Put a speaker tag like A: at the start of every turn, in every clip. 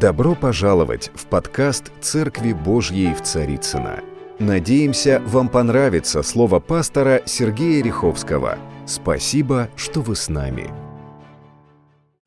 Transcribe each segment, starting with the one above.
A: Добро пожаловать в подкаст «Церкви Божьей в Царицыно». Надеемся, вам понравится слово пастора Сергея Риховского. Спасибо, что вы с нами.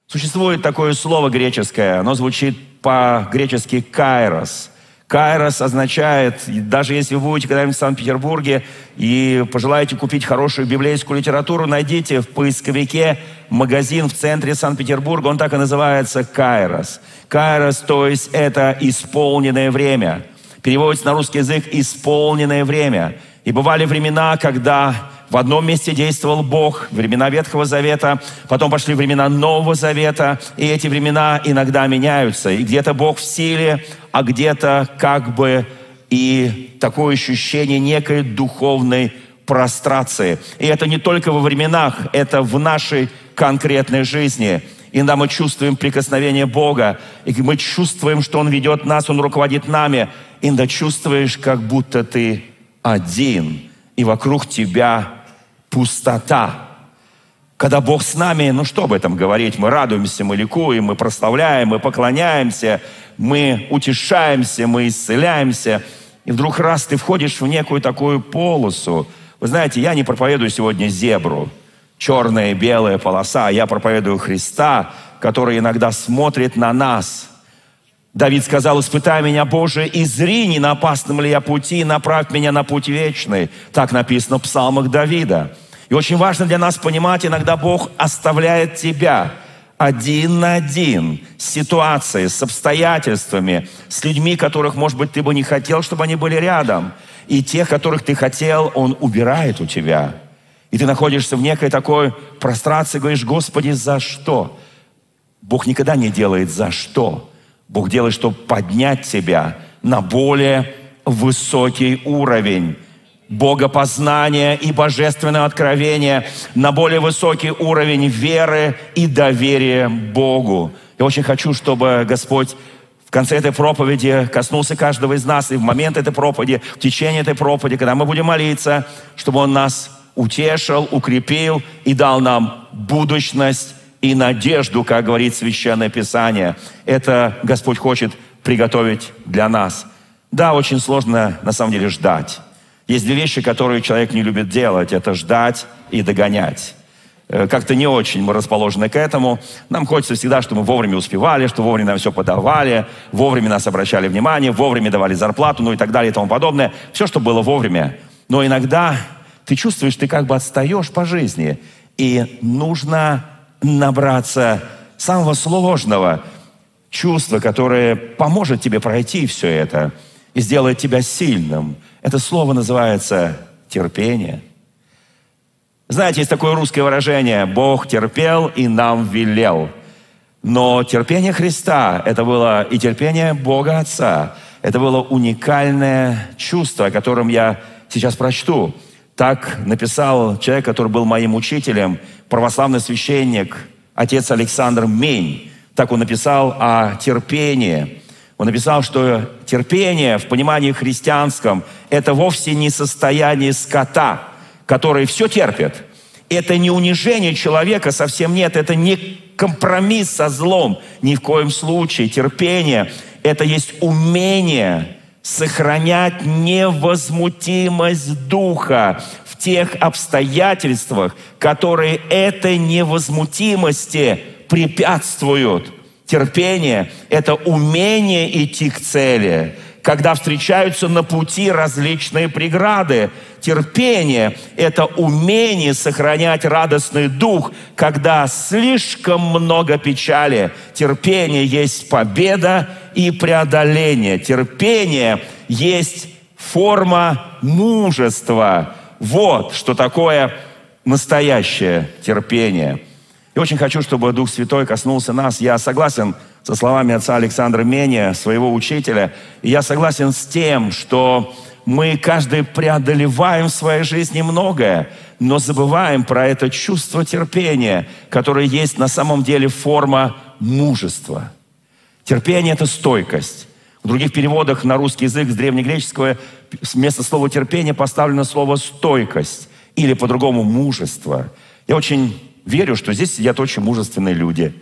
B: Существует такое слово греческое, оно звучит по-гречески «кайрос», Кайрос означает, даже если вы будете когда-нибудь в Санкт-Петербурге и пожелаете купить хорошую библейскую литературу, найдите в поисковике магазин в центре Санкт-Петербурга, он так и называется Кайрос. Кайрос, то есть это исполненное время. Переводится на русский язык «исполненное время». И бывали времена, когда в одном месте действовал Бог, времена Ветхого Завета, потом пошли времена Нового Завета, и эти времена иногда меняются. И где-то Бог в силе, а где-то как бы и такое ощущение некой духовной прострации. И это не только во временах, это в нашей конкретной жизни. Иногда мы чувствуем прикосновение Бога, и мы чувствуем, что Он ведет нас, Он руководит нами. Иногда чувствуешь, как будто ты один, и вокруг тебя пустота. Когда Бог с нами, ну что об этом говорить? Мы радуемся, мы ликуем, мы прославляем, мы поклоняемся, мы утешаемся, мы исцеляемся. И вдруг раз ты входишь в некую такую полосу. Вы знаете, я не проповедую сегодня зебру, черная и белая полоса. Я проповедую Христа, который иногда смотрит на нас. Давид сказал, испытай меня, Боже, и зри, не на опасном ли я пути, направь меня на путь вечный. Так написано в псалмах Давида. И очень важно для нас понимать, иногда Бог оставляет тебя один на один с ситуацией, с обстоятельствами, с людьми, которых, может быть, ты бы не хотел, чтобы они были рядом. И тех, которых ты хотел, Он убирает у тебя. И ты находишься в некой такой прострации, говоришь, Господи, за что? Бог никогда не делает за что. Бог делает, чтобы поднять тебя на более высокий уровень богопознание и божественное откровение на более высокий уровень веры и доверия Богу. Я очень хочу, чтобы Господь в конце этой проповеди коснулся каждого из нас, и в момент этой проповеди, в течение этой проповеди, когда мы будем молиться, чтобы Он нас утешил, укрепил и дал нам будущность и надежду, как говорит Священное Писание. Это Господь хочет приготовить для нас. Да, очень сложно на самом деле ждать. Есть две вещи, которые человек не любит делать. Это ждать и догонять. Э, как-то не очень мы расположены к этому. Нам хочется всегда, чтобы мы вовремя успевали, что вовремя нам все подавали, вовремя нас обращали внимание, вовремя давали зарплату, ну и так далее и тому подобное. Все, что было вовремя. Но иногда ты чувствуешь, ты как бы отстаешь по жизни. И нужно набраться самого сложного чувства, которое поможет тебе пройти все это и сделает тебя сильным – это слово называется терпение. Знаете, есть такое русское выражение «Бог терпел и нам велел». Но терпение Христа – это было и терпение Бога Отца. Это было уникальное чувство, о котором я сейчас прочту. Так написал человек, который был моим учителем, православный священник, отец Александр Мень. Так он написал о терпении. Он написал, что терпение в понимании христианском – это вовсе не состояние скота, который все терпит. Это не унижение человека, совсем нет. Это не компромисс со злом, ни в коем случае. Терпение – это есть умение сохранять невозмутимость духа в тех обстоятельствах, которые этой невозмутимости препятствуют – Терпение – это умение идти к цели, когда встречаются на пути различные преграды. Терпение – это умение сохранять радостный дух, когда слишком много печали. Терпение есть победа и преодоление. Терпение есть форма мужества. Вот что такое настоящее терпение – и очень хочу, чтобы Дух Святой коснулся нас. Я согласен со словами отца Александра Меня, своего учителя. И я согласен с тем, что мы каждый преодолеваем в своей жизни многое, но забываем про это чувство терпения, которое есть на самом деле форма мужества. Терпение – это стойкость. В других переводах на русский язык с древнегреческого вместо слова терпение поставлено слово стойкость или по-другому мужество. Я очень верю, что здесь сидят очень мужественные люди,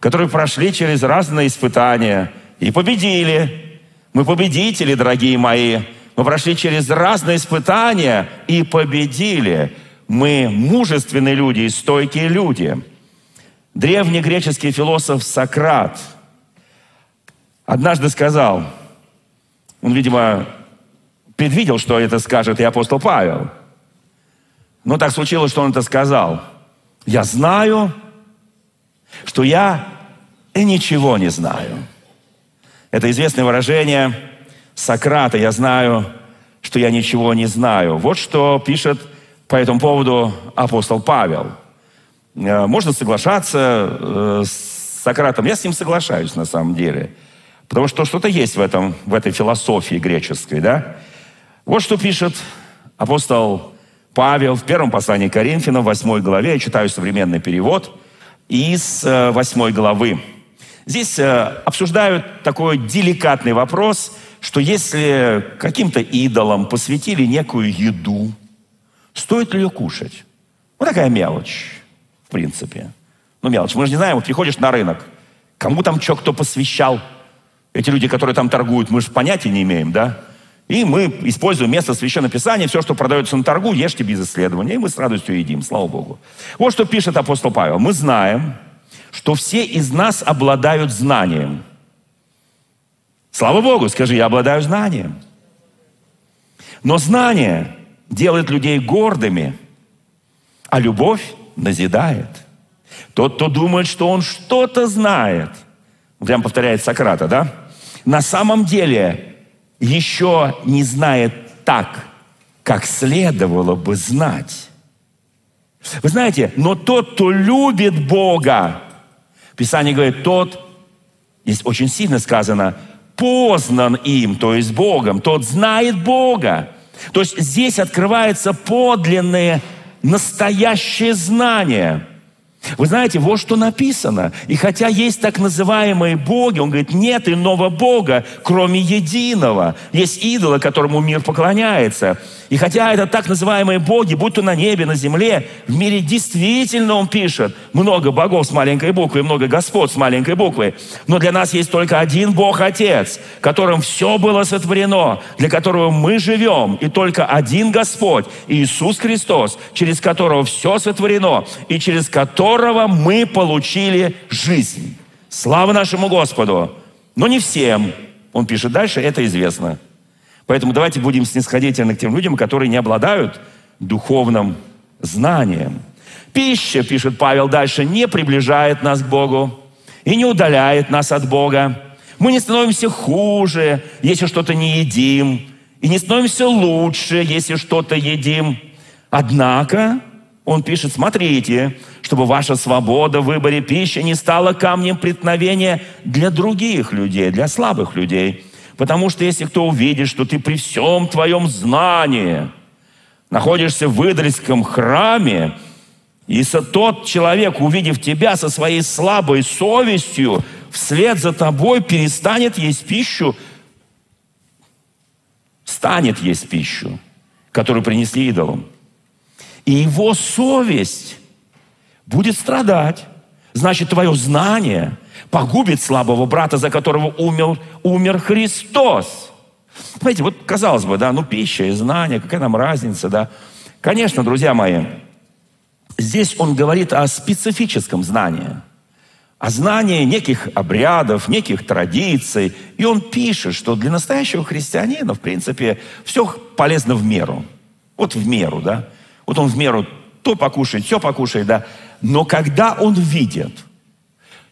B: которые прошли через разные испытания. и победили. Мы победители, дорогие мои. Мы прошли через разные испытания и победили. Мы мужественные люди и стойкие люди. Древний греческий философ Сократ однажды сказал, он, видимо, предвидел, что это скажет и апостол Павел. Но так случилось, что он это сказал. Я знаю, что я и ничего не знаю. Это известное выражение Сократа. Я знаю, что я ничего не знаю. Вот что пишет по этому поводу апостол Павел. Э, можно соглашаться э, с Сократом. Я с ним соглашаюсь на самом деле. Потому что что-то есть в, этом, в этой философии греческой. Да? Вот что пишет апостол Павел в первом послании к Коринфянам, в 8 главе. Я читаю современный перевод из 8 э, главы. Здесь обсуждают такой деликатный вопрос, что если каким-то идолам посвятили некую еду, Стоит ли ее кушать? Вот такая мелочь, в принципе. Ну, мелочь. Мы же не знаем, вот приходишь на рынок, кому там что кто посвящал. Эти люди, которые там торгуют, мы же понятия не имеем, да? И мы используем место Священного Писания, все, что продается на торгу, ешьте без исследования, и мы с радостью едим, слава Богу. Вот что пишет апостол Павел. Мы знаем, что все из нас обладают знанием. Слава Богу, скажи, я обладаю знанием. Но знание делает людей гордыми, а любовь назидает. Тот, кто думает, что он что-то знает, прям повторяет Сократа, да? На самом деле еще не знает так, как следовало бы знать. Вы знаете, но тот, кто любит Бога, Писание говорит, тот, здесь очень сильно сказано, познан им, то есть Богом, тот знает Бога. То есть здесь открывается подлинное, настоящее знание – вы знаете, вот что написано. И хотя есть так называемые боги, он говорит, нет иного бога, кроме единого. Есть идолы, которому мир поклоняется. И хотя это так называемые боги, будь то на небе, на земле, в мире действительно, он пишет, много богов с маленькой буквы, много господ с маленькой буквы. Но для нас есть только один Бог Отец, которым все было сотворено, для которого мы живем. И только один Господь, Иисус Христос, через которого все сотворено, и через которого которого мы получили жизнь. Слава нашему Господу! Но не всем. Он пишет дальше, это известно. Поэтому давайте будем снисходительны к тем людям, которые не обладают духовным знанием. Пища, пишет Павел дальше, не приближает нас к Богу и не удаляет нас от Бога. Мы не становимся хуже, если что-то не едим, и не становимся лучше, если что-то едим. Однако он пишет, смотрите, чтобы ваша свобода в выборе пищи не стала камнем преткновения для других людей, для слабых людей. Потому что если кто увидит, что ты при всем твоем знании находишься в Идольском храме, и тот человек, увидев тебя со своей слабой совестью, вслед за тобой перестанет есть пищу, станет есть пищу, которую принесли идолам. И его совесть будет страдать. Значит, твое знание погубит слабого брата, за которого умер, умер Христос. Знаете, вот казалось бы, да, ну пища и знание, какая нам разница, да. Конечно, друзья мои, здесь он говорит о специфическом знании, о знании неких обрядов, неких традиций. И он пишет, что для настоящего христианина, в принципе, все полезно в меру. Вот в меру, да. Вот он в меру то покушает, все покушает, да. Но когда он видит,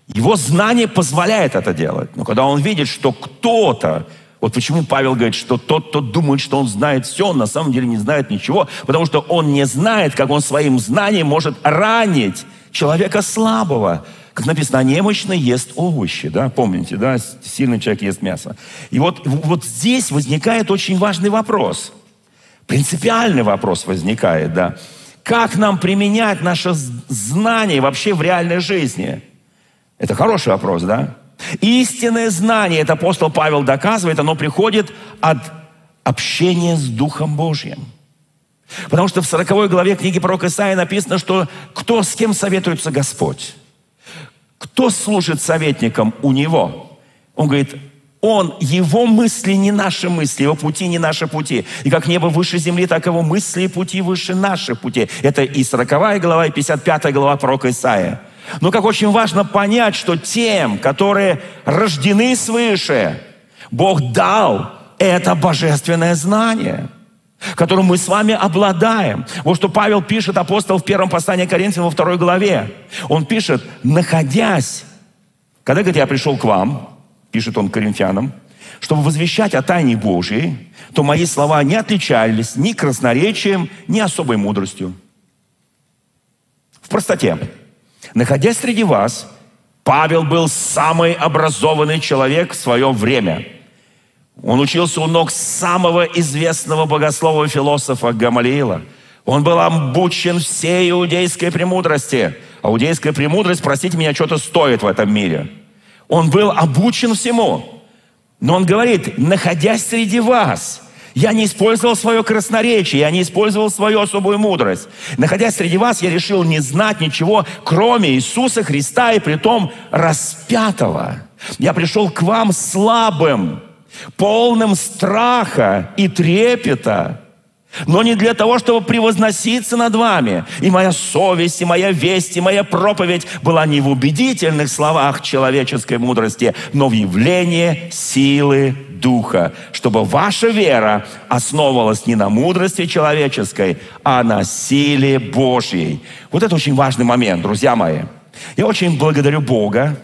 B: его знание позволяет это делать. Но когда он видит, что кто-то, вот почему Павел говорит, что тот, кто думает, что он знает все, он на самом деле не знает ничего, потому что он не знает, как он своим знанием может ранить человека слабого. Как написано, немощный ест овощи, да, помните, да, сильный человек ест мясо. И вот, вот здесь возникает очень важный вопрос. Принципиальный вопрос возникает, да. Как нам применять наше знание вообще в реальной жизни? Это хороший вопрос, да? Истинное знание, это апостол Павел доказывает, оно приходит от общения с Духом Божьим. Потому что в 40 главе книги пророка Исаия написано, что кто с кем советуется Господь? Кто служит советником у него? Он говорит, Он, его мысли не наши мысли, его пути не наши пути. И как небо выше земли, так его мысли и пути выше наших путей. Это и 40 глава, и 55 глава пророка Исаия. Но как очень важно понять, что тем, которые рождены свыше, Бог дал это божественное знание – которым мы с вами обладаем. Вот что Павел пишет, апостол в первом послании Коринфянам во второй главе. Он пишет, находясь, когда говорит, я пришел к вам, пишет он коринфянам, чтобы возвещать о тайне Божьей, то мои слова не отличались ни красноречием, ни особой мудростью. В простоте. Находясь среди вас, Павел был самый образованный человек в свое время. Он учился у ног самого известного богослова и философа Гамалиила. Он был обучен всей иудейской премудрости. А иудейская премудрость, простите меня, что-то стоит в этом мире – он был обучен всему. Но он говорит, находясь среди вас, я не использовал свое красноречие, я не использовал свою особую мудрость. Находясь среди вас, я решил не знать ничего, кроме Иисуса Христа и притом распятого. Я пришел к вам слабым, полным страха и трепета, но не для того, чтобы превозноситься над вами. И моя совесть, и моя весть, и моя проповедь была не в убедительных словах человеческой мудрости, но в явлении силы Духа, чтобы ваша вера основывалась не на мудрости человеческой, а на силе Божьей. Вот это очень важный момент, друзья мои. Я очень благодарю Бога.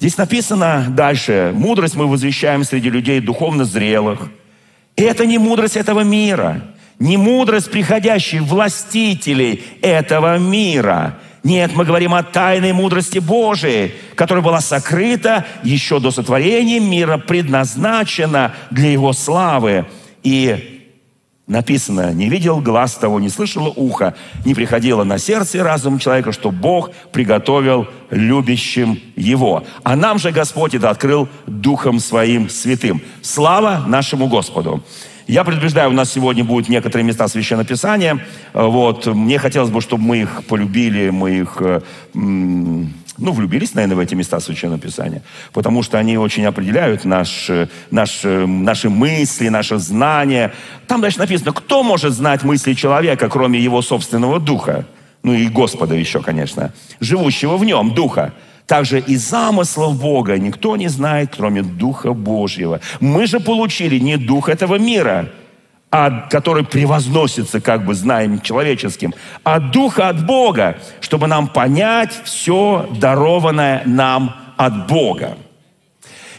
B: Здесь написано дальше, мудрость мы возвещаем среди людей духовно зрелых. И это не мудрость этого мира – не мудрость приходящих властителей этого мира. Нет, мы говорим о тайной мудрости Божией, которая была сокрыта еще до сотворения мира, предназначена для Его славы. И написано, не видел глаз того, не слышало ухо, не приходило на сердце и разум человека, что Бог приготовил любящим его. А нам же Господь это открыл Духом Своим Святым. Слава нашему Господу! Я предупреждаю, у нас сегодня будут некоторые места Священного Писания. Э, вот. Мне хотелось бы, чтобы мы их полюбили, мы их э, ну, влюбились, наверное, в эти места Священного Писания, потому что они очень определяют наш, наш, наши мысли, наше знание. Там дальше написано, кто может знать мысли человека, кроме его собственного духа? Ну и Господа еще, конечно, живущего в нем, духа. Также и замыслов Бога никто не знает, кроме Духа Божьего. Мы же получили не Дух этого мира, а, который превозносится как бы знаем человеческим, а Духа от Бога, чтобы нам понять все дарованное нам от Бога.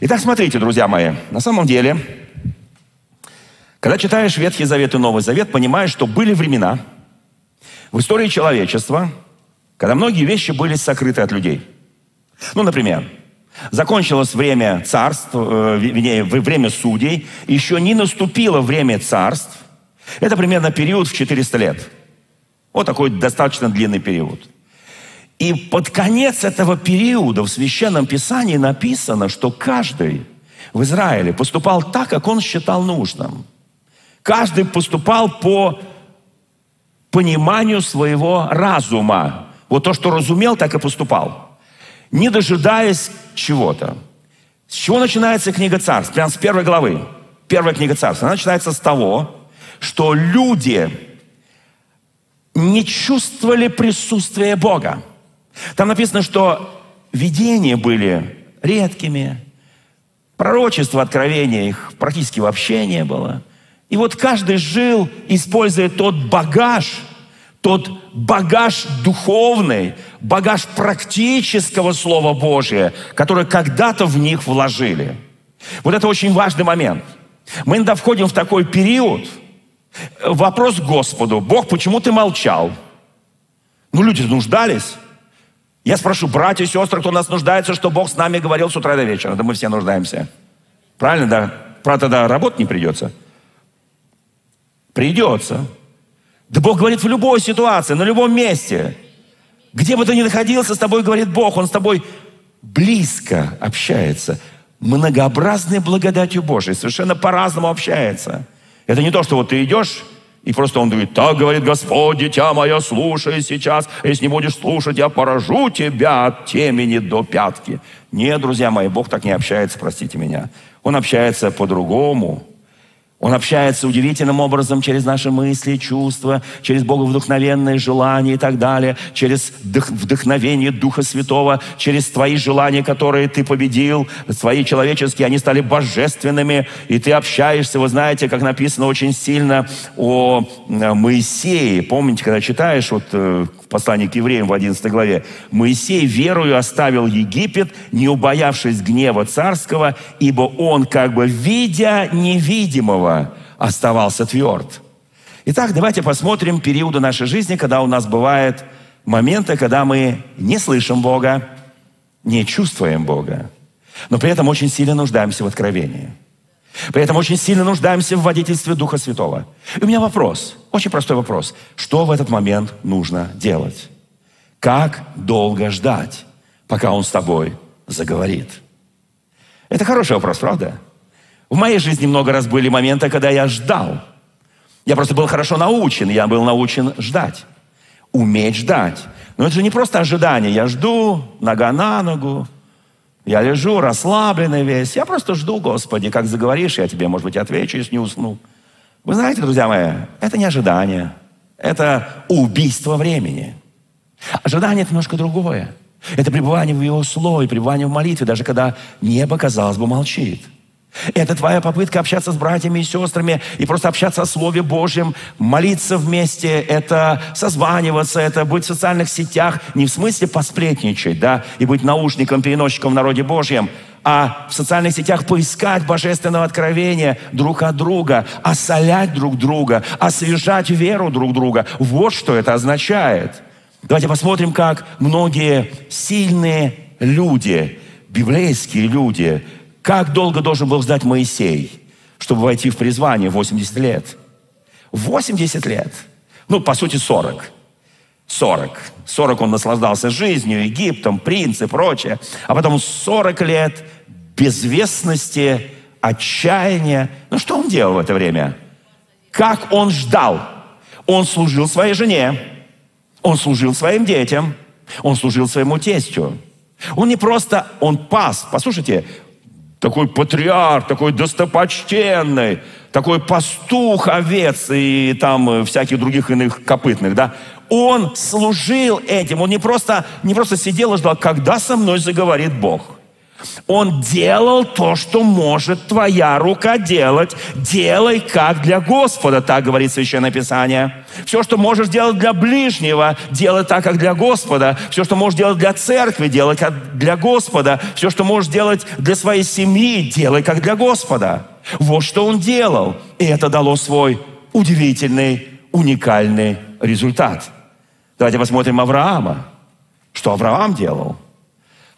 B: Итак, смотрите, друзья мои, на самом деле, когда читаешь Ветхий Завет и Новый Завет, понимаешь, что были времена в истории человечества, когда многие вещи были сокрыты от людей – ну, например, закончилось время царств, э, вернее, время судей, еще не наступило время царств. Это примерно период в 400 лет. Вот такой достаточно длинный период. И под конец этого периода в Священном Писании написано, что каждый в Израиле поступал так, как он считал нужным. Каждый поступал по пониманию своего разума. Вот то, что разумел, так и поступал не дожидаясь чего-то. С чего начинается книга царств? Прямо с первой главы. Первая книга царств. Она начинается с того, что люди не чувствовали присутствия Бога. Там написано, что видения были редкими, пророчество, откровения их практически вообще не было. И вот каждый жил, используя тот багаж – тот багаж духовный, багаж практического Слова Божия, который когда-то в них вложили. Вот это очень важный момент. Мы иногда входим в такой период, вопрос к Господу, Бог, почему ты молчал? Ну, люди нуждались. Я спрошу, братья и сестры, кто нас нуждается, что Бог с нами говорил с утра до вечера? Да мы все нуждаемся. Правильно, да? Правда, тогда работать не придется. Придется. Да Бог говорит в любой ситуации, на любом месте. Где бы ты ни находился, с тобой говорит Бог. Он с тобой близко общается. Многообразной благодатью Божией. Совершенно по-разному общается. Это не то, что вот ты идешь, И просто он говорит, так говорит Господь, дитя мое, слушай сейчас. Если не будешь слушать, я поражу тебя от темени до пятки. Нет, друзья мои, Бог так не общается, простите меня. Он общается по-другому. Он общается удивительным образом через наши мысли, чувства, через Боговдохновенные желания и так далее, через вдохновение Духа Святого, через твои желания, которые ты победил, свои человеческие, они стали божественными, и ты общаешься, вы знаете, как написано очень сильно о Моисее. Помните, когда читаешь вот э, послании к евреям в 11 главе, «Моисей верою оставил Египет, не убоявшись гнева царского, ибо он, как бы видя невидимого, оставался тверд». Итак, давайте посмотрим периоды нашей жизни, когда у нас бывают моменты, когда мы не слышим Бога, не чувствуем Бога, но при этом очень сильно нуждаемся в откровении. При этом очень сильно нуждаемся в водительстве Духа Святого. И у меня вопрос, очень простой вопрос. Что в этот момент нужно делать? Как долго ждать, пока Он с тобой заговорит? Это хороший вопрос, правда? В моей жизни много раз были моменты, когда я ждал. Я просто был хорошо научен, я был научен ждать. Уметь ждать. Но это же не просто ожидание. Я жду, нога на ногу, я лежу расслабленный весь. Я просто жду, Господи, как заговоришь, я тебе, может быть, отвечу, если не усну. Вы знаете, друзья мои, это не ожидание. Это убийство времени. Ожидание – это немножко другое. Это пребывание в Его Слове, пребывание в молитве, даже когда небо, казалось бы, молчит – это твоя попытка общаться с братьями и сестрами и просто общаться о Слове Божьем, молиться вместе, это созваниваться, это быть в социальных сетях, не в смысле посплетничать, да, и быть наушником, переносчиком в народе Божьем, а в социальных сетях поискать божественного откровения друг от друга, осолять друг друга, освежать веру друг друга. Вот что это означает. Давайте посмотрим, как многие сильные люди, библейские люди, как долго должен был ждать Моисей, чтобы войти в призвание? 80 лет. 80 лет. Ну, по сути, 40. 40. 40 он наслаждался жизнью, Египтом, принц и прочее. А потом 40 лет безвестности, отчаяния. Ну, что он делал в это время? Как он ждал? Он служил своей жене, он служил своим детям, он служил своему тестю. Он не просто, он пас. Послушайте, такой патриарх, такой достопочтенный, такой пастух овец и там э, всяких других иных копытных, да, он служил этим, он не просто, не просто сидел и ждал, когда со мной заговорит Бог. Он делал то, что может твоя рука делать. Делай как для Господа, так говорит Священное Писание. Все, что можешь делать для ближнего, делай так, как для Господа. Все, что можешь делать для церкви, делай как для Господа. Все, что можешь делать для своей семьи, делай как для Господа. Вот что он делал. И это дало свой удивительный, уникальный результат. Давайте посмотрим Авраама. Что Авраам делал?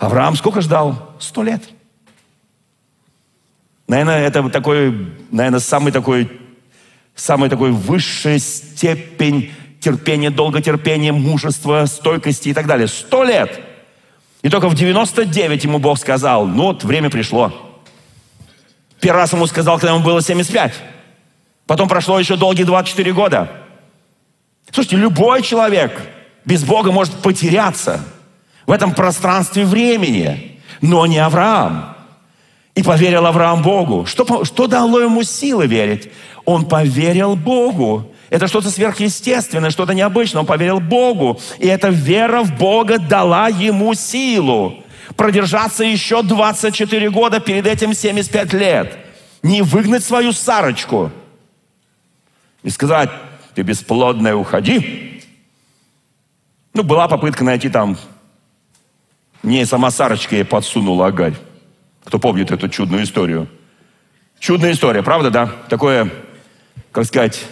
B: Авраам сколько ждал? Сто лет. Наверное, это такой, наверное, самый такой, самый такой высшая степень терпения, долготерпения, мужества, стойкости и так далее. Сто лет. И только в 99 ему Бог сказал, ну вот время пришло. Первый раз ему сказал, когда ему было 75. Потом прошло еще долгие 24 года. Слушайте, любой человек без Бога может потеряться – в этом пространстве времени, но не Авраам. И поверил Авраам Богу. Что, что дало ему силы верить? Он поверил Богу. Это что-то сверхъестественное, что-то необычное. Он поверил Богу. И эта вера в Бога дала ему силу продержаться еще 24 года, перед этим 75 лет. Не выгнать свою Сарочку и сказать, ты бесплодная, уходи. Ну, была попытка найти там мне сама Сарочка ей подсунула Агарь. Кто помнит эту чудную историю? Чудная история, правда, да? Такое, как сказать,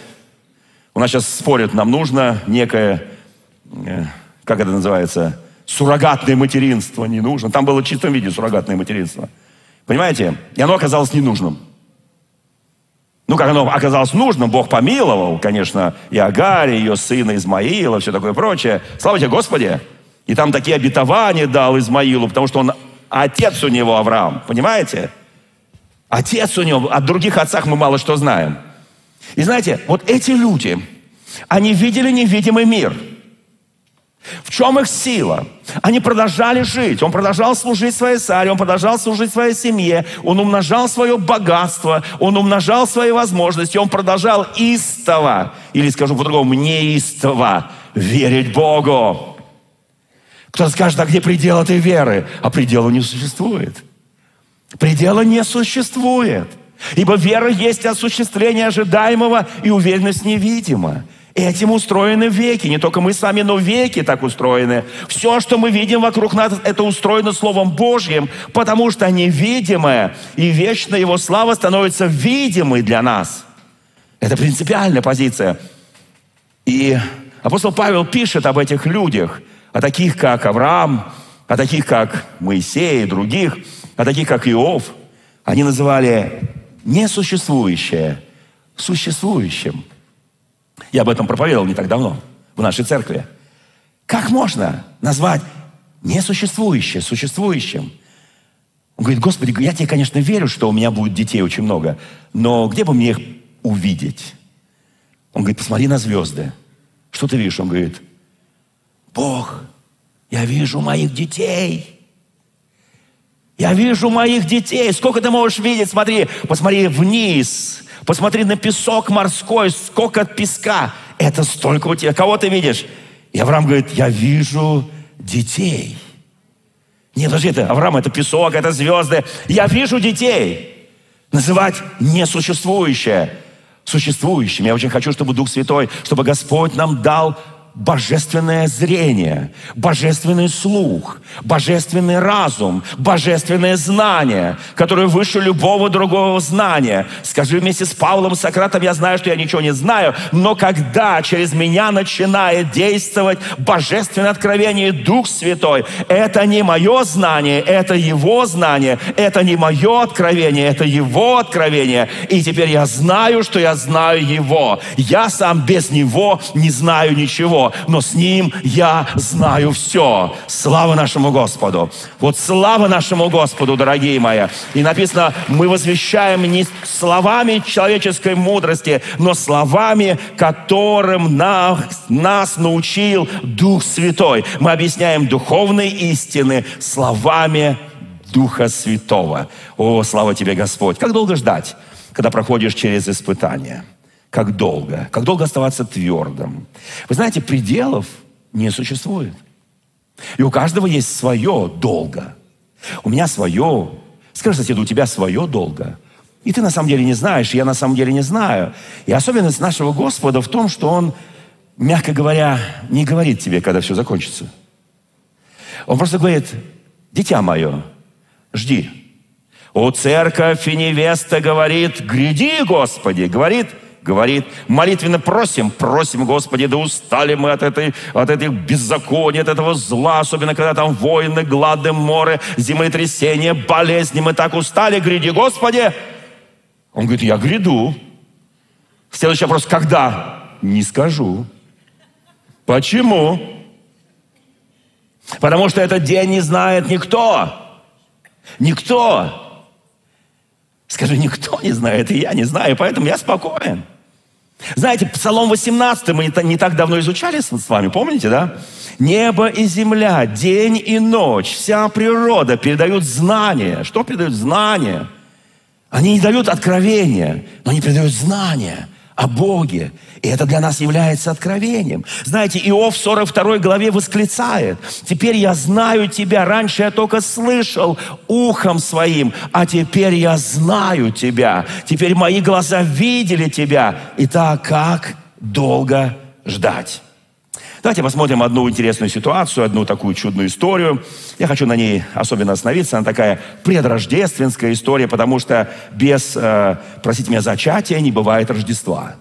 B: у нас сейчас спорят, нам нужно некое, э, как это называется, суррогатное материнство, не нужно. Там было в чистом виде суррогатное материнство. Понимаете? И оно оказалось ненужным. Ну, как оно оказалось нужным, Бог помиловал, конечно, и Агари, ее сына Измаила, все такое прочее. Слава тебе, Господи! И там такие обетования дал Измаилу, потому что он отец у него Авраам, понимаете? Отец у него, о других отцах мы мало что знаем. И знаете, вот эти люди, они видели невидимый мир. В чем их сила? Они продолжали жить. Он продолжал служить своей царе, он продолжал служить своей семье, он умножал свое богатство, он умножал свои возможности, он продолжал истово, или скажу по-другому, неистово верить Богу. Кто-то скажет, а где предел этой веры? А предела не существует. Предела не существует. Ибо вера есть осуществление ожидаемого и уверенность невидима. Этим устроены веки. Не только мы с вами, но веки так устроены. Все, что мы видим вокруг нас, это устроено Словом Божьим, потому что невидимое и вечно Его слава становится видимой для нас. Это принципиальная позиция. И апостол Павел пишет об этих людях, о таких, как Авраам, о таких, как Моисей и других, о таких, как Иов. Они называли несуществующее существующим. Я об этом проповедовал не так давно в нашей церкви. Как можно назвать несуществующее существующим? Он говорит, Господи, я тебе, конечно, верю, что у меня будет детей очень много, но где бы мне их увидеть? Он говорит, посмотри на звезды. Что ты видишь? Он говорит, Бог, я вижу моих детей. Я вижу моих детей. Сколько ты можешь видеть? Смотри, посмотри вниз. Посмотри на песок морской, сколько песка. Это столько у тебя. Кого ты видишь? И Авраам говорит, я вижу детей. Не, подожди, это Авраам, это песок, это звезды. Я вижу детей. Называть несуществующее существующим. Я очень хочу, чтобы Дух Святой, чтобы Господь нам дал божественное зрение, божественный слух, божественный разум, божественное знание, которое выше любого другого знания. Скажи вместе с Павлом Сократом, я знаю, что я ничего не знаю, но когда через меня начинает действовать божественное откровение Дух Святой, это не мое знание, это Его знание, это не мое откровение, это Его откровение. И теперь я знаю, что я знаю Его. Я сам без Него не знаю ничего но с Ним я знаю все. Слава нашему Господу. Вот слава нашему Господу, дорогие мои. И написано, мы возвещаем не словами человеческой мудрости, но словами, которым нас, нас научил Дух Святой. Мы объясняем духовные истины словами Духа Святого. О, слава тебе, Господь. Как долго ждать, когда проходишь через испытания? Как долго, как долго оставаться твердым. Вы знаете, пределов не существует. И у каждого есть свое долго. У меня свое. Скажи соседу, у тебя свое долго. И ты на самом деле не знаешь, и я на самом деле не знаю. И особенность нашего Господа в том, что Он, мягко говоря, не говорит тебе, когда все закончится. Он просто говорит, дитя мое, жди. О, церковь и невеста говорит, гряди, Господи, говорит, говорит, молитвенно просим, просим, Господи, да устали мы от этой, от этих беззаконий, от этого зла, особенно когда там войны, глады, море, землетрясения, болезни, мы так устали, гряди, Господи. Он говорит, я гряду. Следующий вопрос, когда? Не скажу. Почему? Потому что этот день не знает никто. Никто. Скажи, никто не знает, и я не знаю, поэтому я спокоен. Знаете, Псалом 18 мы не так давно изучали с вами, помните, да? Небо и земля, день и ночь, вся природа передают знания. Что передают знания? Они не дают откровения, но они передают знания о Боге. И это для нас является откровением. Знаете, Иов в 42 главе восклицает, «Теперь я знаю тебя, раньше я только слышал ухом своим, а теперь я знаю тебя. Теперь мои глаза видели тебя. И так как долго ждать?» Давайте посмотрим одну интересную ситуацию, одну такую чудную историю. Я хочу на ней особенно остановиться. Она такая предрождественская история, потому что без, э, простите меня, зачатия не бывает Рождества.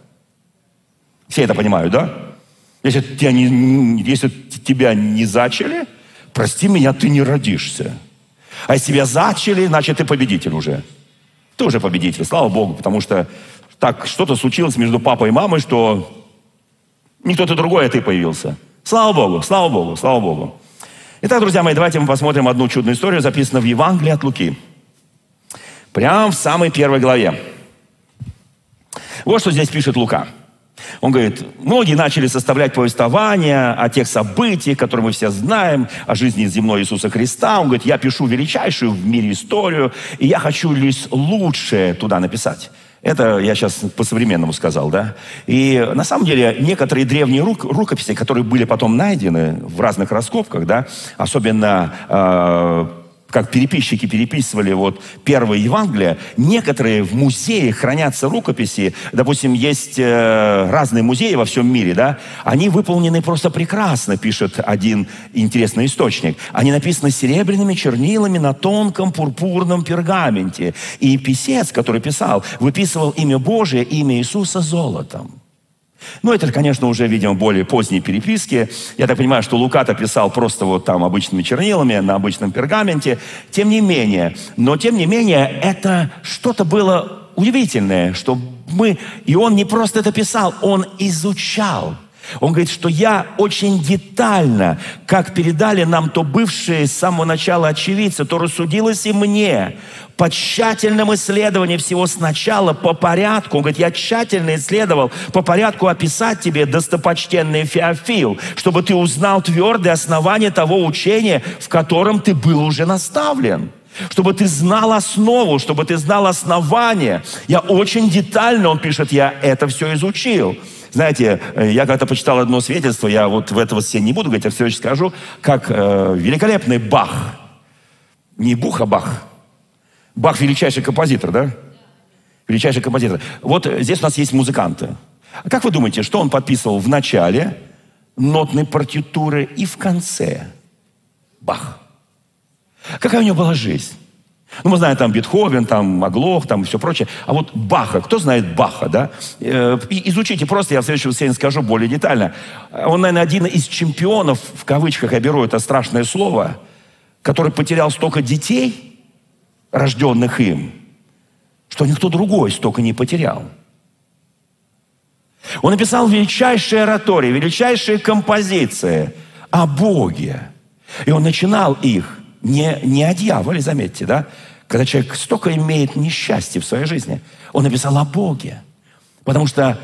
B: Все это понимают, да? Если тебя не, если тебя не зачали, прости меня, ты не родишься. А если тебя зачали, значит, ты победитель уже. Ты уже победитель, слава Богу, потому что так что-то случилось между папой и мамой, что не кто-то другой, а ты появился. Слава Богу, слава Богу, слава Богу. Итак, друзья мои, давайте мы посмотрим одну чудную историю, записанную в Евангелии от Луки. Прямо в самой первой главе. Вот что здесь пишет Лука. Он говорит, многие начали составлять повествования о тех событиях, которые мы все знаем, о жизни земной Иисуса Христа. Он говорит, я пишу величайшую в мире историю, и я хочу лишь лучшее туда написать. Это я сейчас по-современному сказал, да? И на самом деле некоторые древние рук, рукописи, которые были потом найдены в разных раскопках, да, особенно э, как переписчики переписывали вот первые Евангелия, некоторые в музеях хранятся рукописи, допустим, есть э, разные музеи во всем мире, да, они выполнены просто прекрасно, пишет один интересный источник. Они написаны серебряными чернилами на тонком пурпурном пергаменте. И писец, который писал, выписывал имя Божие, имя Иисуса золотом. Ну, это, конечно, уже, видимо, более поздние переписки. Я так понимаю, что Лука-то писал просто вот там обычными чернилами, на обычном пергаменте. Тем не менее, но тем не менее, это что-то было удивительное, что мы... И он не просто это писал, он изучал. Он говорит, что я очень детально, как передали нам то бывшие с самого начала очевидцы, то рассудилось и мне по тщательном исследовании всего сначала, по порядку. Он говорит, я тщательно исследовал по порядку описать тебе, достопочтенный Феофил, чтобы ты узнал твердые основания того учения, в котором ты был уже наставлен чтобы ты знал основу, чтобы ты знал основание. Я очень детально, он пишет, я это все изучил. Знаете, э, я когда почитал одно свидетельство, я вот в этого все не буду говорить, я все еще скажу, как э, великолепный Бах, не Бух, а Бах, Бах величайший композитор, да? Величайший композитор. Вот здесь у нас есть музыканты. А как вы думаете, что он подписывал в начале нотной партитуры и в конце? Бах. Какая у него была жизнь? Ну, мы знаем там Бетховен, там Оглох, там все прочее. А вот Баха, кто знает Баха, да? Э, изучите просто, я в следующем воскресенье скажу более детально. Он, наверное, один из чемпионов, в кавычках я беру это страшное слово, который потерял столько детей – рожденных им, что никто другой столько не потерял. Он написал величайшие оратории, величайшие композиции о Боге. И он начинал их не, не о дьяволе, заметьте, да? Когда человек столько имеет несчастья в своей жизни, он написал о Боге. Потому что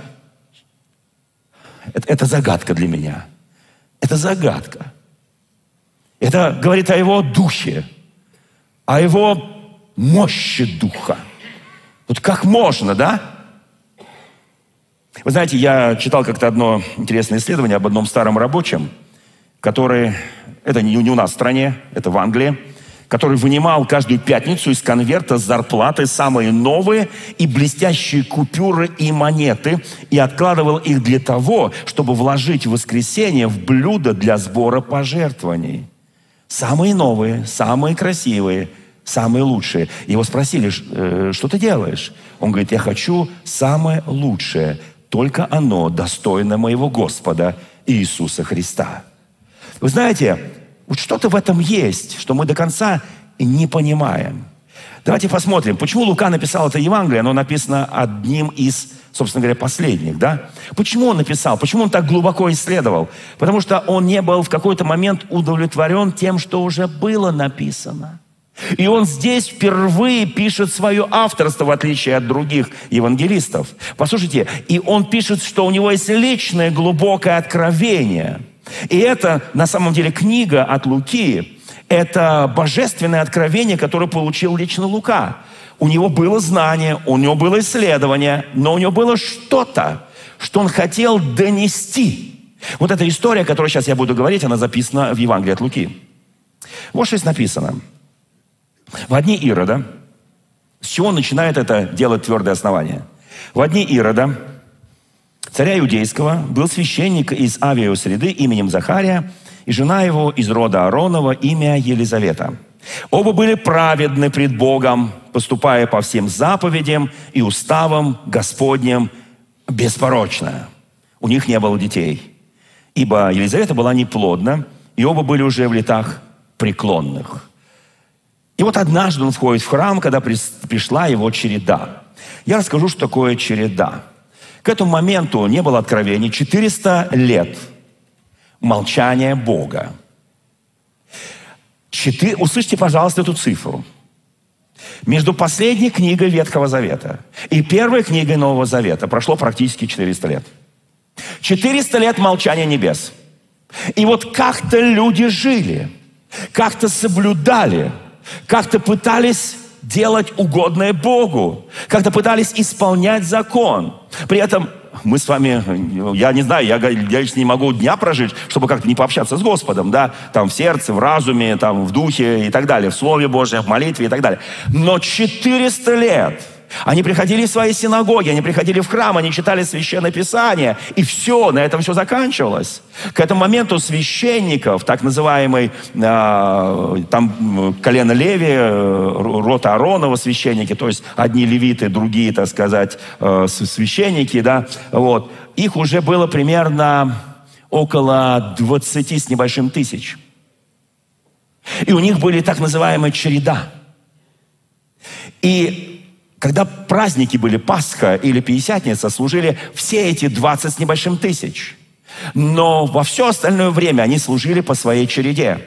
B: это, это загадка для меня. Это загадка. Это говорит о его духе, о его мощи Духа. Вот как можно, да? Вы знаете, я читал как-то одно интересное исследование об одном старом рабочем, который, это не, не у нас в стране, это в Англии, который вынимал каждую пятницу из конверта зарплаты самые новые и блестящие купюры и монеты и откладывал их для того, чтобы вложить в воскресенье в блюдо для сбора пожертвований. Самые новые, самые красивые – самые лучшие. Его спросили, «Э, что ты делаешь? Он говорит, я хочу самое лучшее, только оно достойно моего Господа Иисуса Христа. Вы знаете, вот что-то в этом есть, что мы до конца не понимаем. Давайте посмотрим, почему Лука написал это Евангелие, оно написано одним из, собственно говоря, последних, да? Почему он написал? Почему он так глубоко исследовал? Потому что он не был в какой-то момент удовлетворен тем, что уже было написано. И он здесь впервые пишет свое авторство, в отличие от других евангелистов. Послушайте, и он пишет, что у него есть личное глубокое откровение. И это на самом деле книга от Луки. Это божественное откровение, которое получил лично Лука. У него было знание, у него было исследование, но у него было что-то, что он хотел донести. Вот эта история, о которой сейчас я буду говорить, она записана в Евангелии от Луки. Вот что здесь написано – в одни Ирода, с чего начинает это делать твердое основание? В одни Ирода, царя иудейского, был священник из Авио среды именем Захария, и жена его из рода Аронова, имя Елизавета. Оба были праведны пред Богом, поступая по всем заповедям и уставам Господним беспорочно. У них не было детей, ибо Елизавета была неплодна, и оба были уже в летах преклонных. И вот однажды он входит в храм, когда пришла его череда. Я расскажу, что такое череда. К этому моменту не было откровений. 400 лет молчания Бога. Четы... Услышьте, пожалуйста, эту цифру. Между последней книгой Ветхого Завета и первой книгой Нового Завета прошло практически 400 лет. 400 лет молчания небес. И вот как-то люди жили, как-то соблюдали, как-то пытались делать угодное Богу, как-то пытались исполнять закон. При этом мы с вами, я не знаю, я, я не могу дня прожить, чтобы как-то не пообщаться с Господом, да, там в сердце, в разуме, там в духе и так далее, в Слове Божьем, в молитве и так далее. Но 400 лет – они приходили в свои синагоги, они приходили в храм, они читали Священное Писание, и все, на этом все заканчивалось. К этому моменту священников, так называемый, э, там, колено Леви, э, рота Аронова священники, то есть одни левиты, другие, так сказать, э, священники, да, вот, их уже было примерно около 20 с небольшим тысяч. И у них были так называемая череда. И когда праздники были, Пасха или Пятидесятница, служили все эти 20 с небольшим тысяч. Но во все остальное время они служили по своей череде.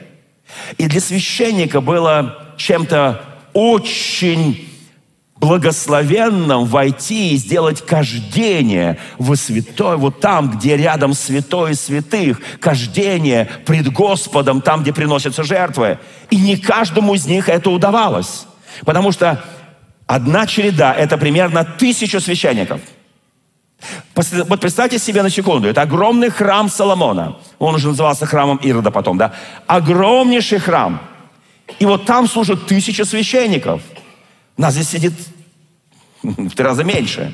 B: И для священника было чем-то очень благословенным войти и сделать кождение в святой, вот там, где рядом святой и святых, кождение пред Господом, там, где приносятся жертвы. И не каждому из них это удавалось. Потому что Одна череда – это примерно тысячу священников. Вот представьте себе на секунду, это огромный храм Соломона. Он уже назывался храмом Ирода потом, да? Огромнейший храм. И вот там служат тысячи священников. Нас здесь сидит в три раза меньше.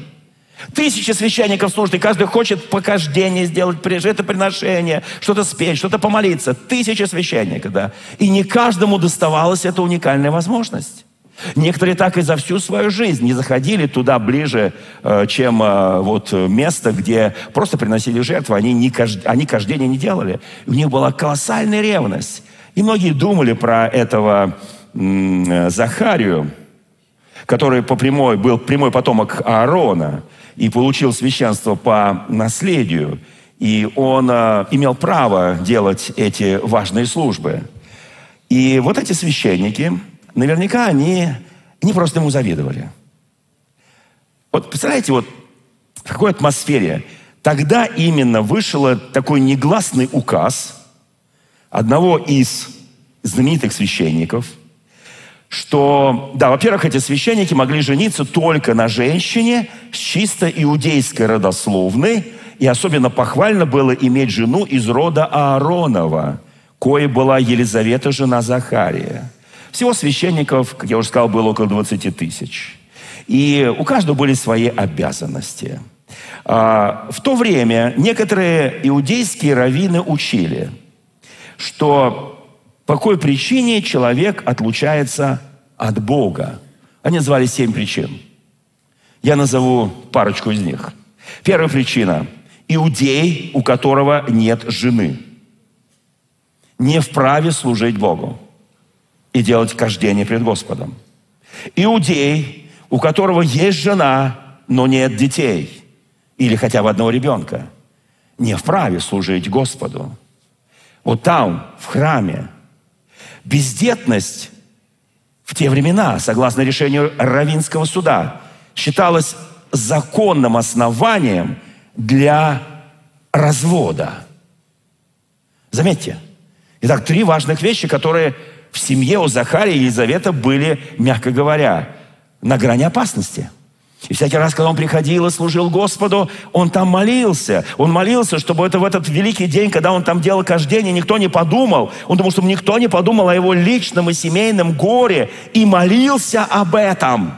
B: Тысячи священников служат, и каждый хочет покаждение сделать, это приношение, что-то спеть, что-то помолиться. Тысячи священников, да. И не каждому доставалась эта уникальная возможность. Некоторые так и за всю свою жизнь не заходили туда ближе, э, чем э, вот место, где просто приносили жертву. Они, не, они кождения не делали. У них была колоссальная ревность. И многие думали про этого Захарию, который по прямой, был прямой потомок Аарона и получил священство по наследию. И он э, имел право делать эти важные службы. И вот эти священники, наверняка они не просто ему завидовали. Вот представляете, вот в какой атмосфере тогда именно вышел такой негласный указ одного из знаменитых священников, что, да, во-первых, эти священники могли жениться только на женщине с чисто иудейской родословной, и особенно похвально было иметь жену из рода Ааронова, кое была Елизавета, жена Захария. Всего священников, как я уже сказал, было около 20 тысяч. И у каждого были свои обязанности. А, в то время некоторые иудейские раввины учили, что по какой причине человек отлучается от Бога. Они называли семь причин. Я назову парочку из них. Первая причина. Иудей, у которого нет жены, не вправе служить Богу и делать кождение пред Господом. Иудей, у которого есть жена, но нет детей, или хотя бы одного ребенка, не вправе служить Господу. Вот там, в храме, бездетность в те времена, согласно решению Равинского суда, считалась законным основанием для развода. Заметьте. Итак, три важных вещи, которые в семье у Захария и Елизавета были, мягко говоря, на грани опасности. И всякий раз, когда он приходил и служил Господу, он там молился. Он молился, чтобы это в этот великий день, когда он там делал кождение, никто не подумал. Он думал, чтобы никто не подумал о его личном и семейном горе. И молился об этом.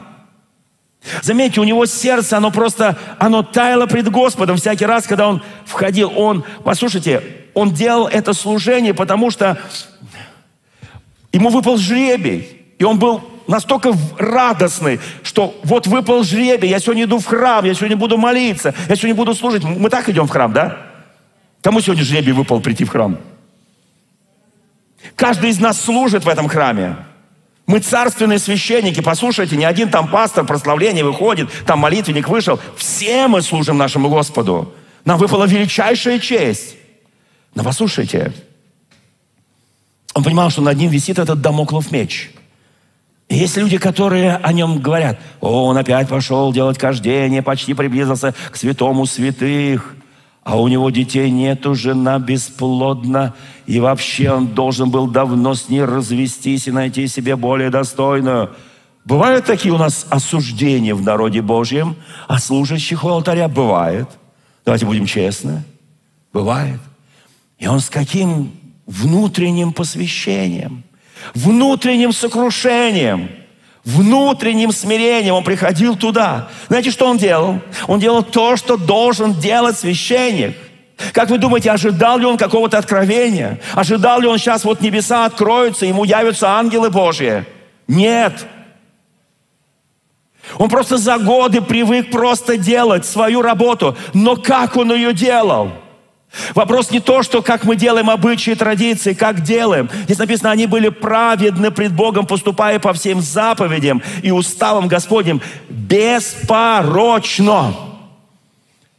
B: Заметьте, у него сердце, оно просто, оно таяло пред Господом всякий раз, когда он входил. Он, послушайте, он делал это служение, потому что Ему выпал жребий, и он был настолько радостный, что вот выпал жребий, я сегодня иду в храм, я сегодня буду молиться, я сегодня буду служить. Мы так идем в храм, да? Кому сегодня жребий выпал прийти в храм? Каждый из нас служит в этом храме. Мы царственные священники, послушайте, ни один там пастор прославление выходит, там молитвенник вышел. Все мы служим нашему Господу. Нам выпала величайшая честь. Но послушайте, он понимал, что над ним висит этот домоклов меч. И есть люди, которые о нем говорят, о, он опять пошел делать кождение, почти приблизился к святому святых, а у него детей нету, жена бесплодна, и вообще он должен был давно с ней развестись и найти себе более достойную. Бывают такие у нас осуждения в народе Божьем, а служащих у алтаря бывает. Давайте будем честны. Бывает. И он с каким внутренним посвящением, внутренним сокрушением, внутренним смирением он приходил туда. Знаете, что он делал? Он делал то, что должен делать священник. Как вы думаете, ожидал ли он какого-то откровения? Ожидал ли он сейчас вот небеса откроются, ему явятся ангелы Божьи? Нет. Он просто за годы привык просто делать свою работу. Но как он ее делал? Вопрос не то, что как мы делаем обычаи, традиции, как делаем. Здесь написано, они были праведны пред Богом, поступая по всем заповедям и уставам Господним беспорочно.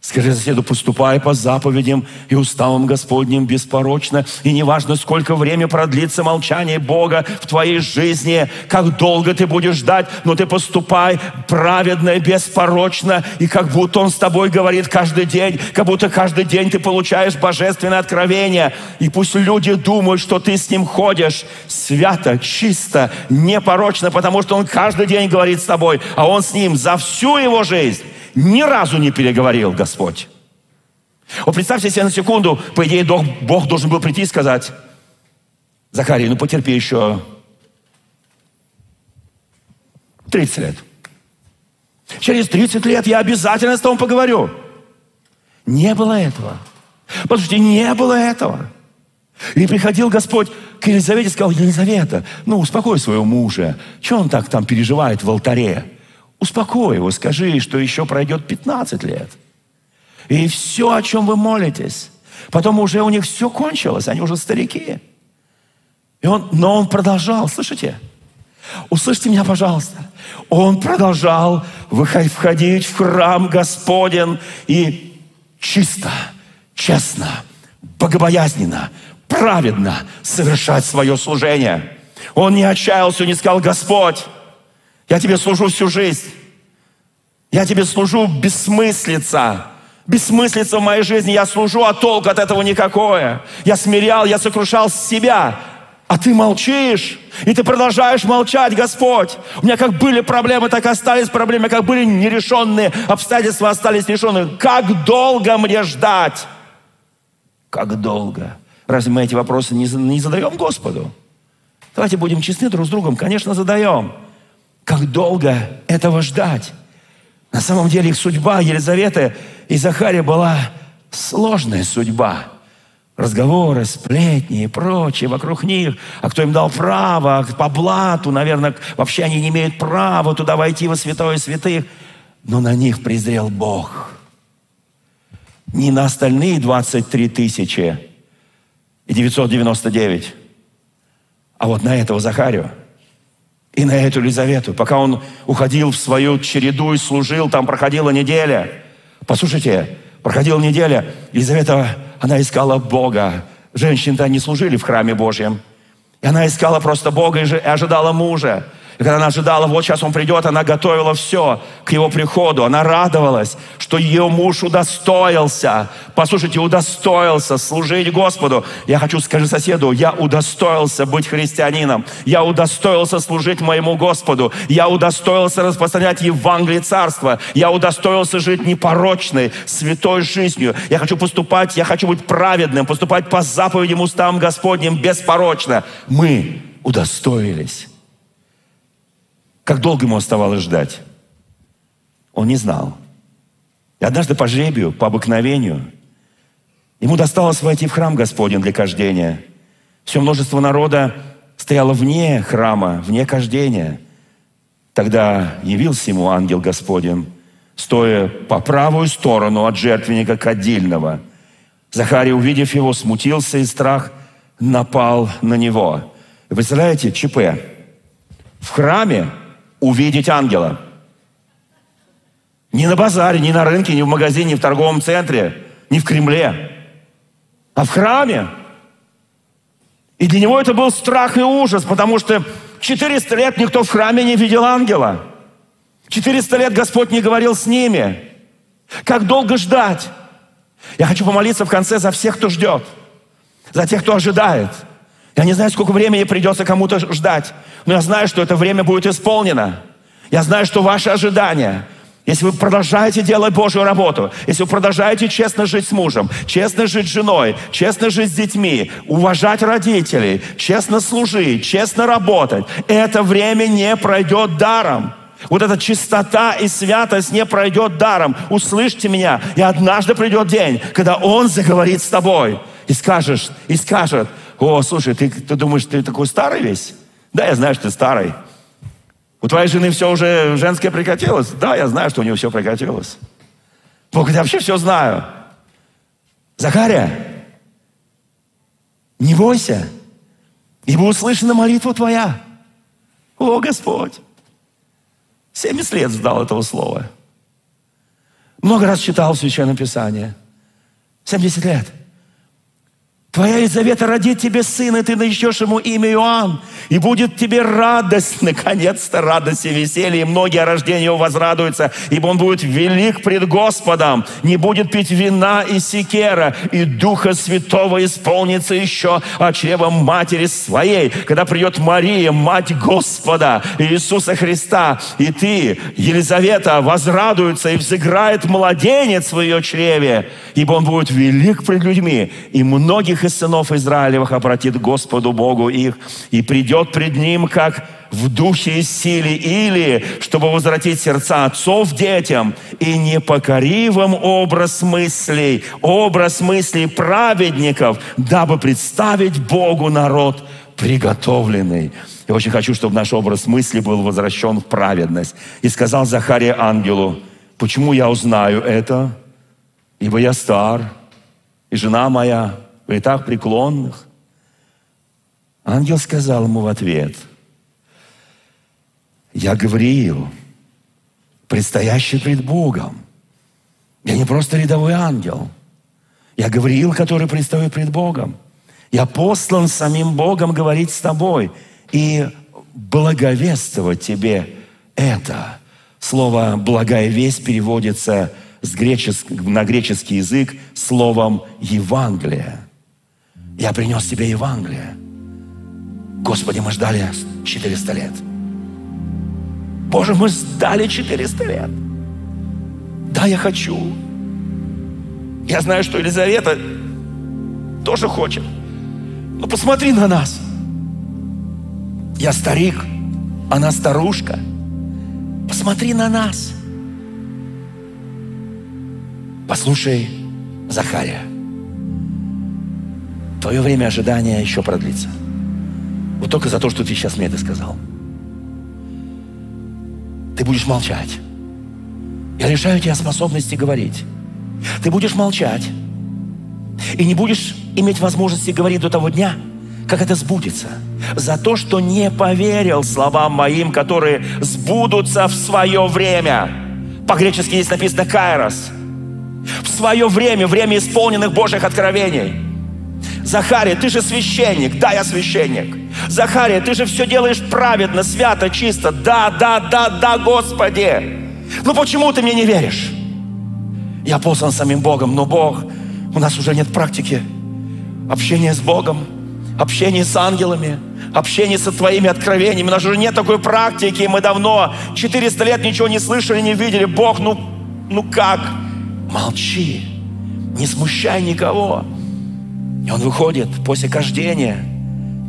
B: Скажи соседу, поступай по заповедям и уставам Господним беспорочно. И неважно, сколько время продлится молчание Бога в твоей жизни, как долго ты будешь ждать, но ты поступай праведно и беспорочно. И как будто Он с тобой говорит каждый день, как будто каждый день ты получаешь божественное откровение. И пусть люди думают, что ты с Ним ходишь свято, чисто, непорочно, потому что Он каждый день говорит с тобой, а Он с Ним за всю его жизнь ни разу не переговорил Господь. Вот представьте себе на секунду, по идее, Бог должен был прийти и сказать, Захарий, ну потерпи еще 30 лет. Через 30 лет я обязательно с тобой поговорю. Не было этого. Послушайте, не было этого. И приходил Господь к Елизавете и сказал, Елизавета, ну успокой своего мужа. Что он так там переживает в алтаре? Успокой его, скажи, что еще пройдет 15 лет. И все, о чем вы молитесь, потом уже у них все кончилось, они уже старики. И он, но он продолжал, слышите? Услышьте меня, пожалуйста. Он продолжал входить в храм Господен и чисто, честно, богобоязненно, праведно совершать свое служение. Он не отчаялся, не сказал, Господь, я тебе служу всю жизнь. Я тебе служу бессмыслица. Бессмыслица в моей жизни. Я служу, а толк от этого никакое. Я смирял, я сокрушал себя. А ты молчишь, и ты продолжаешь молчать, Господь. У меня как были проблемы, так и остались проблемы, как были нерешенные обстоятельства, остались нерешенные. Как долго мне ждать? Как долго? Разве мы эти вопросы не задаем Господу? Давайте будем честны друг с другом. Конечно, задаем. Как долго этого ждать? На самом деле их судьба Елизаветы и Захария была сложная судьба. Разговоры, сплетни и прочее вокруг них. А кто им дал право? По блату, наверное, вообще они не имеют права туда войти во святое святых. Но на них презрел Бог. Не на остальные 23 тысячи и 999, а вот на этого Захарию – и на эту Елизавету. Пока он уходил в свою череду и служил, там проходила неделя. Послушайте, проходила неделя, Елизавета, она искала Бога. Женщины-то не служили в храме Божьем. И она искала просто Бога и ожидала мужа. И когда она ожидала, вот сейчас он придет, она готовила все к его приходу. Она радовалась, что ее муж удостоился. Послушайте, удостоился служить Господу. Я хочу сказать соседу, я удостоился быть христианином. Я удостоился служить моему Господу. Я удостоился распространять Евангелие Царства. Я удостоился жить непорочной, святой жизнью. Я хочу поступать, я хочу быть праведным, поступать по заповедям устам Господним беспорочно. Мы удостоились. Как долго ему оставалось ждать? Он не знал. И однажды по жребию, по обыкновению, ему досталось войти в храм Господень для кождения. Все множество народа стояло вне храма, вне кождения. Тогда явился ему ангел Господень, стоя по правую сторону от жертвенника кадильного. Захарий, увидев его, смутился и страх напал на него. Вы представляете, ЧП. В храме увидеть ангела. Не на базаре, не на рынке, не в магазине, не в торговом центре, не в Кремле, а в храме. И для него это был страх и ужас, потому что 400 лет никто в храме не видел ангела. 400 лет Господь не говорил с ними. Как долго ждать? Я хочу помолиться в конце за всех, кто ждет. За тех, кто ожидает. Я не знаю, сколько времени придется кому-то ждать. Но я знаю, что это время будет исполнено. Я знаю, что ваши ожидания – если вы продолжаете делать Божью работу, если вы продолжаете честно жить с мужем, честно жить с женой, честно жить с детьми, уважать родителей, честно служить, честно работать, это время не пройдет даром. Вот эта чистота и святость не пройдет даром. Услышьте меня, и однажды придет день, когда Он заговорит с тобой и скажешь, и скажет, о, слушай, ты, ты думаешь, ты такой старый весь? Да, я знаю, что ты старый. У твоей жены все уже женское прекратилось? Да, я знаю, что у нее все прекратилось. Бог, я вообще все знаю. Захария, не бойся, ибо услышана молитва твоя. О, Господь! 70 лет ждал этого слова. Много раз читал Священное Писание. 70 лет – Твоя Елизавета родит тебе сына, и ты начнешь ему имя Иоанн. И будет тебе радость, наконец-то радость и веселье. И многие о рождении его возрадуются, ибо он будет велик пред Господом. Не будет пить вина и секера, и Духа Святого исполнится еще от чрева матери своей. Когда придет Мария, мать Господа, Иисуса Христа, и ты, Елизавета, возрадуется и взыграет младенец в ее чреве, ибо он будет велик пред людьми, и многих их из сынов Израилевых обратит Господу Богу их, и придет пред Ним, как в духе и силе, или чтобы возвратить сердца отцов детям, и непокоривым образ мыслей, образ мыслей праведников, дабы представить Богу народ приготовленный. Я очень хочу, чтобы наш образ мысли был возвращен в праведность. И сказал Захария ангелу, почему я узнаю это? Ибо я стар, и жена моя в летах преклонных. Ангел сказал ему в ответ, я Гавриил, предстоящий пред Богом. Я не просто рядовой ангел. Я Гавриил, который предстает пред Богом. Я послан самим Богом говорить с тобой и благовествовать тебе это. Слово «благая весть» переводится с греческ... на греческий язык словом «Евангелие». Я принес тебе Евангелие. Господи, мы ждали 400 лет. Боже, мы ждали 400 лет. Да, я хочу. Я знаю, что Елизавета тоже хочет. Но посмотри на нас. Я старик, она старушка. Посмотри на нас. Послушай Захария. Твое время ожидания еще продлится. Вот только за то, что ты сейчас мне это сказал. Ты будешь молчать. Я лишаю тебя способности говорить. Ты будешь молчать. И не будешь иметь возможности говорить до того дня, как это сбудется. За то, что не поверил словам моим, которые сбудутся в свое время. По-гречески здесь написано «кайрос». В свое время, время исполненных Божьих откровений – Захария, ты же священник. Да, я священник. Захария, ты же все делаешь праведно, свято, чисто. Да, да, да, да, Господи. Ну почему ты мне не веришь? Я послан самим Богом, но Бог, у нас уже нет практики общения с Богом, общения с ангелами, общения со твоими откровениями. У нас уже нет такой практики. Мы давно, 400 лет ничего не слышали, не видели. Бог, ну, ну как? Молчи. Не смущай никого. И он выходит после кождения.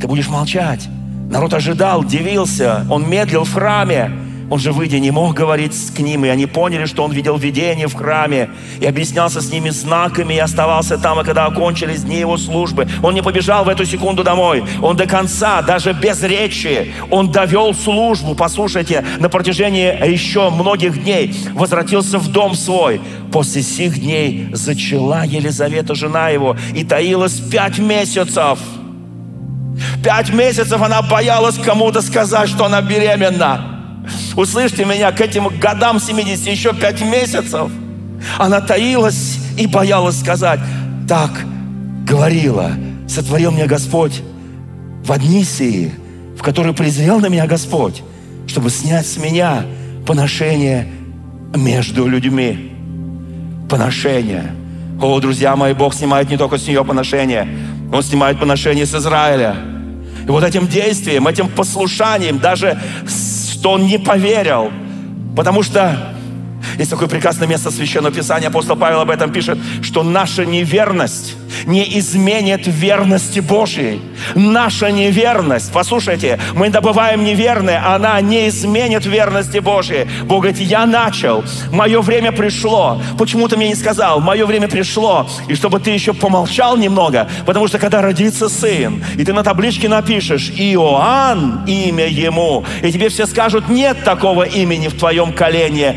B: Ты будешь молчать. Народ ожидал, дивился. Он медлил в храме. Он же, выйдя, не мог говорить с ним, и они поняли, что он видел видение в храме, и объяснялся с ними знаками, и оставался там, и когда окончились дни его службы, он не побежал в эту секунду домой. Он до конца, даже без речи, он довел службу, послушайте, на протяжении еще многих дней, возвратился в дом свой. После сих дней зачала Елизавета, жена его, и таилась пять месяцев. Пять месяцев она боялась кому-то сказать, что она беременна. Услышьте меня, к этим годам 70 еще 5 месяцев она таилась и боялась сказать, так говорила, сотворил мне Господь в одни сии, в который презрел на меня Господь, чтобы снять с меня поношение между людьми. Поношение. О, друзья мои, Бог снимает не только с нее поношение, Он снимает поношение с Израиля. И вот этим действием, этим послушанием, даже что он не поверил, потому что есть такое прекрасное место Священного Писания, апостол Павел об этом пишет, что наша неверность не изменит верности Божьей. Наша неверность, послушайте, мы добываем неверное, она не изменит верности Божьей. Бог говорит, я начал, мое время пришло. Почему ты мне не сказал? Мое время пришло. И чтобы ты еще помолчал немного, потому что когда родится сын, и ты на табличке напишешь Иоанн, имя ему, и тебе все скажут, нет такого имени в твоем колене,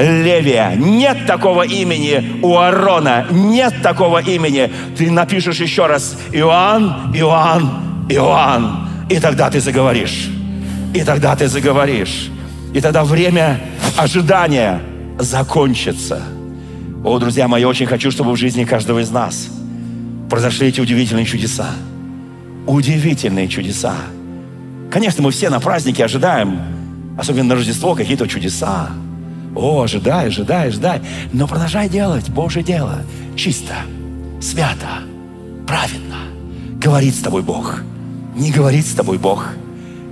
B: Левия. Нет такого имени у Аарона. Нет такого имени. Ты напишешь еще раз Иоанн, Иоанн, Иоанн. И тогда ты заговоришь. И тогда ты заговоришь. И тогда время ожидания закончится. О, друзья мои, очень хочу, чтобы в жизни каждого из нас произошли эти удивительные чудеса. Удивительные чудеса. Конечно, мы все на празднике ожидаем, особенно на Рождество, какие-то чудеса. О, ожидай, ожидай, ожидай. Но продолжай делать Божье дело. Чисто, свято, праведно. Говорит с тобой Бог. Не говорит с тобой Бог.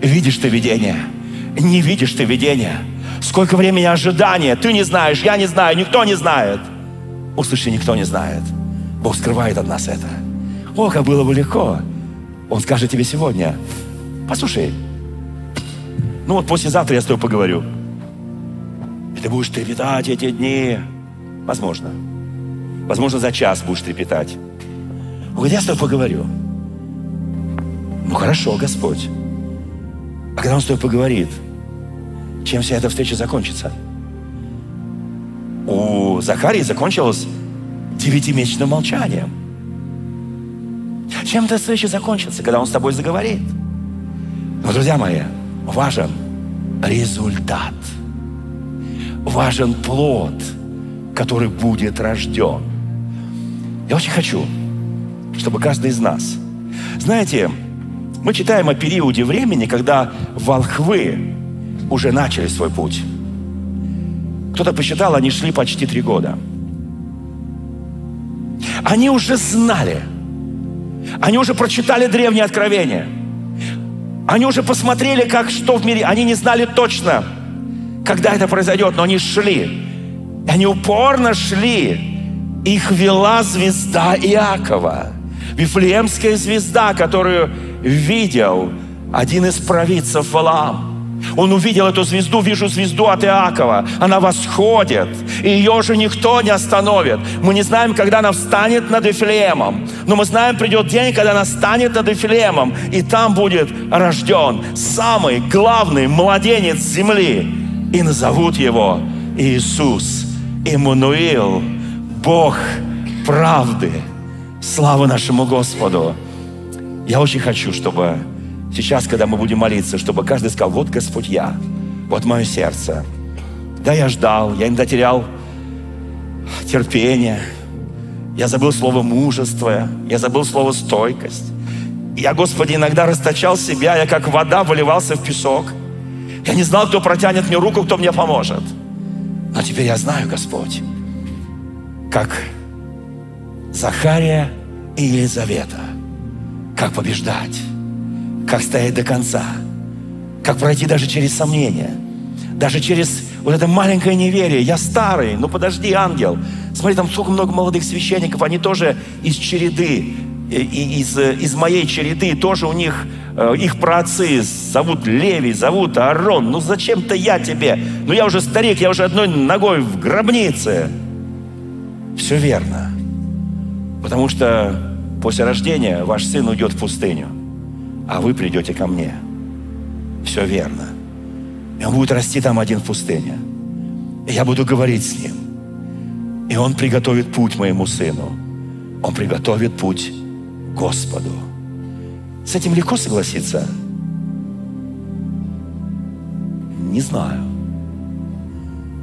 B: Видишь ты видение. Не видишь ты видение. Сколько времени ожидания. Ты не знаешь, я не знаю, никто не знает. Услыши, никто не знает. Бог скрывает от нас это. О, как было бы легко. Он скажет тебе сегодня, послушай, ну вот послезавтра я с тобой поговорю. И ты будешь трепетать эти дни. Возможно. Возможно, за час будешь трепетать. Вот я с тобой поговорю. Ну хорошо, Господь. А когда Он с тобой поговорит, чем вся эта встреча закончится? У Захарии закончилась девятимесячным молчанием. Чем эта встреча закончится, когда Он с тобой заговорит? Но, друзья мои, важен результат – важен плод, который будет рожден. Я очень хочу, чтобы каждый из нас... Знаете, мы читаем о периоде времени, когда волхвы уже начали свой путь. Кто-то посчитал, они шли почти три года. Они уже знали, они уже прочитали древние откровения, они уже посмотрели, как что в мире. Они не знали точно, когда это произойдет, но они шли. Они упорно шли. Их вела звезда Иакова. Вифлеемская звезда, которую видел один из провидцев Валаам. Он увидел эту звезду, вижу звезду от Иакова. Она восходит, и ее же никто не остановит. Мы не знаем, когда она встанет над Вифлеемом, но мы знаем, придет день, когда она станет над Вифлеемом, и там будет рожден самый главный младенец земли, и назовут его Иисус, Иммануил, Бог правды. Слава нашему Господу! Я очень хочу, чтобы сейчас, когда мы будем молиться, чтобы каждый сказал, вот Господь я, вот мое сердце. Да, я ждал, я иногда терял терпение, я забыл слово мужество, я забыл слово стойкость. Я, Господи, иногда расточал себя, я как вода выливался в песок – я не знал, кто протянет мне руку, кто мне поможет. Но теперь я знаю, Господь, как Захария и Елизавета, как побеждать, как стоять до конца, как пройти даже через сомнения, даже через вот это маленькое неверие. Я старый, ну подожди, ангел. Смотри, там сколько много молодых священников, они тоже из череды из, из моей череды тоже у них, э, их праотцы зовут Леви, зовут Аарон. Ну зачем-то я тебе? Ну я уже старик, я уже одной ногой в гробнице. Все верно. Потому что после рождения ваш сын уйдет в пустыню, а вы придете ко мне. Все верно. И он будет расти там один в пустыне. И я буду говорить с ним. И он приготовит путь моему сыну. Он приготовит путь Господу. С этим легко согласиться? Не знаю.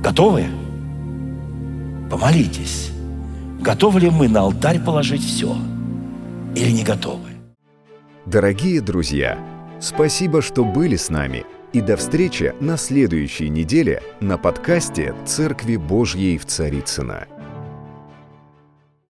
B: Готовы? Помолитесь. Готовы ли мы на алтарь положить все? Или не готовы?
A: Дорогие друзья! Спасибо, что были с нами. И до встречи на следующей неделе на подкасте «Церкви Божьей в Царицына.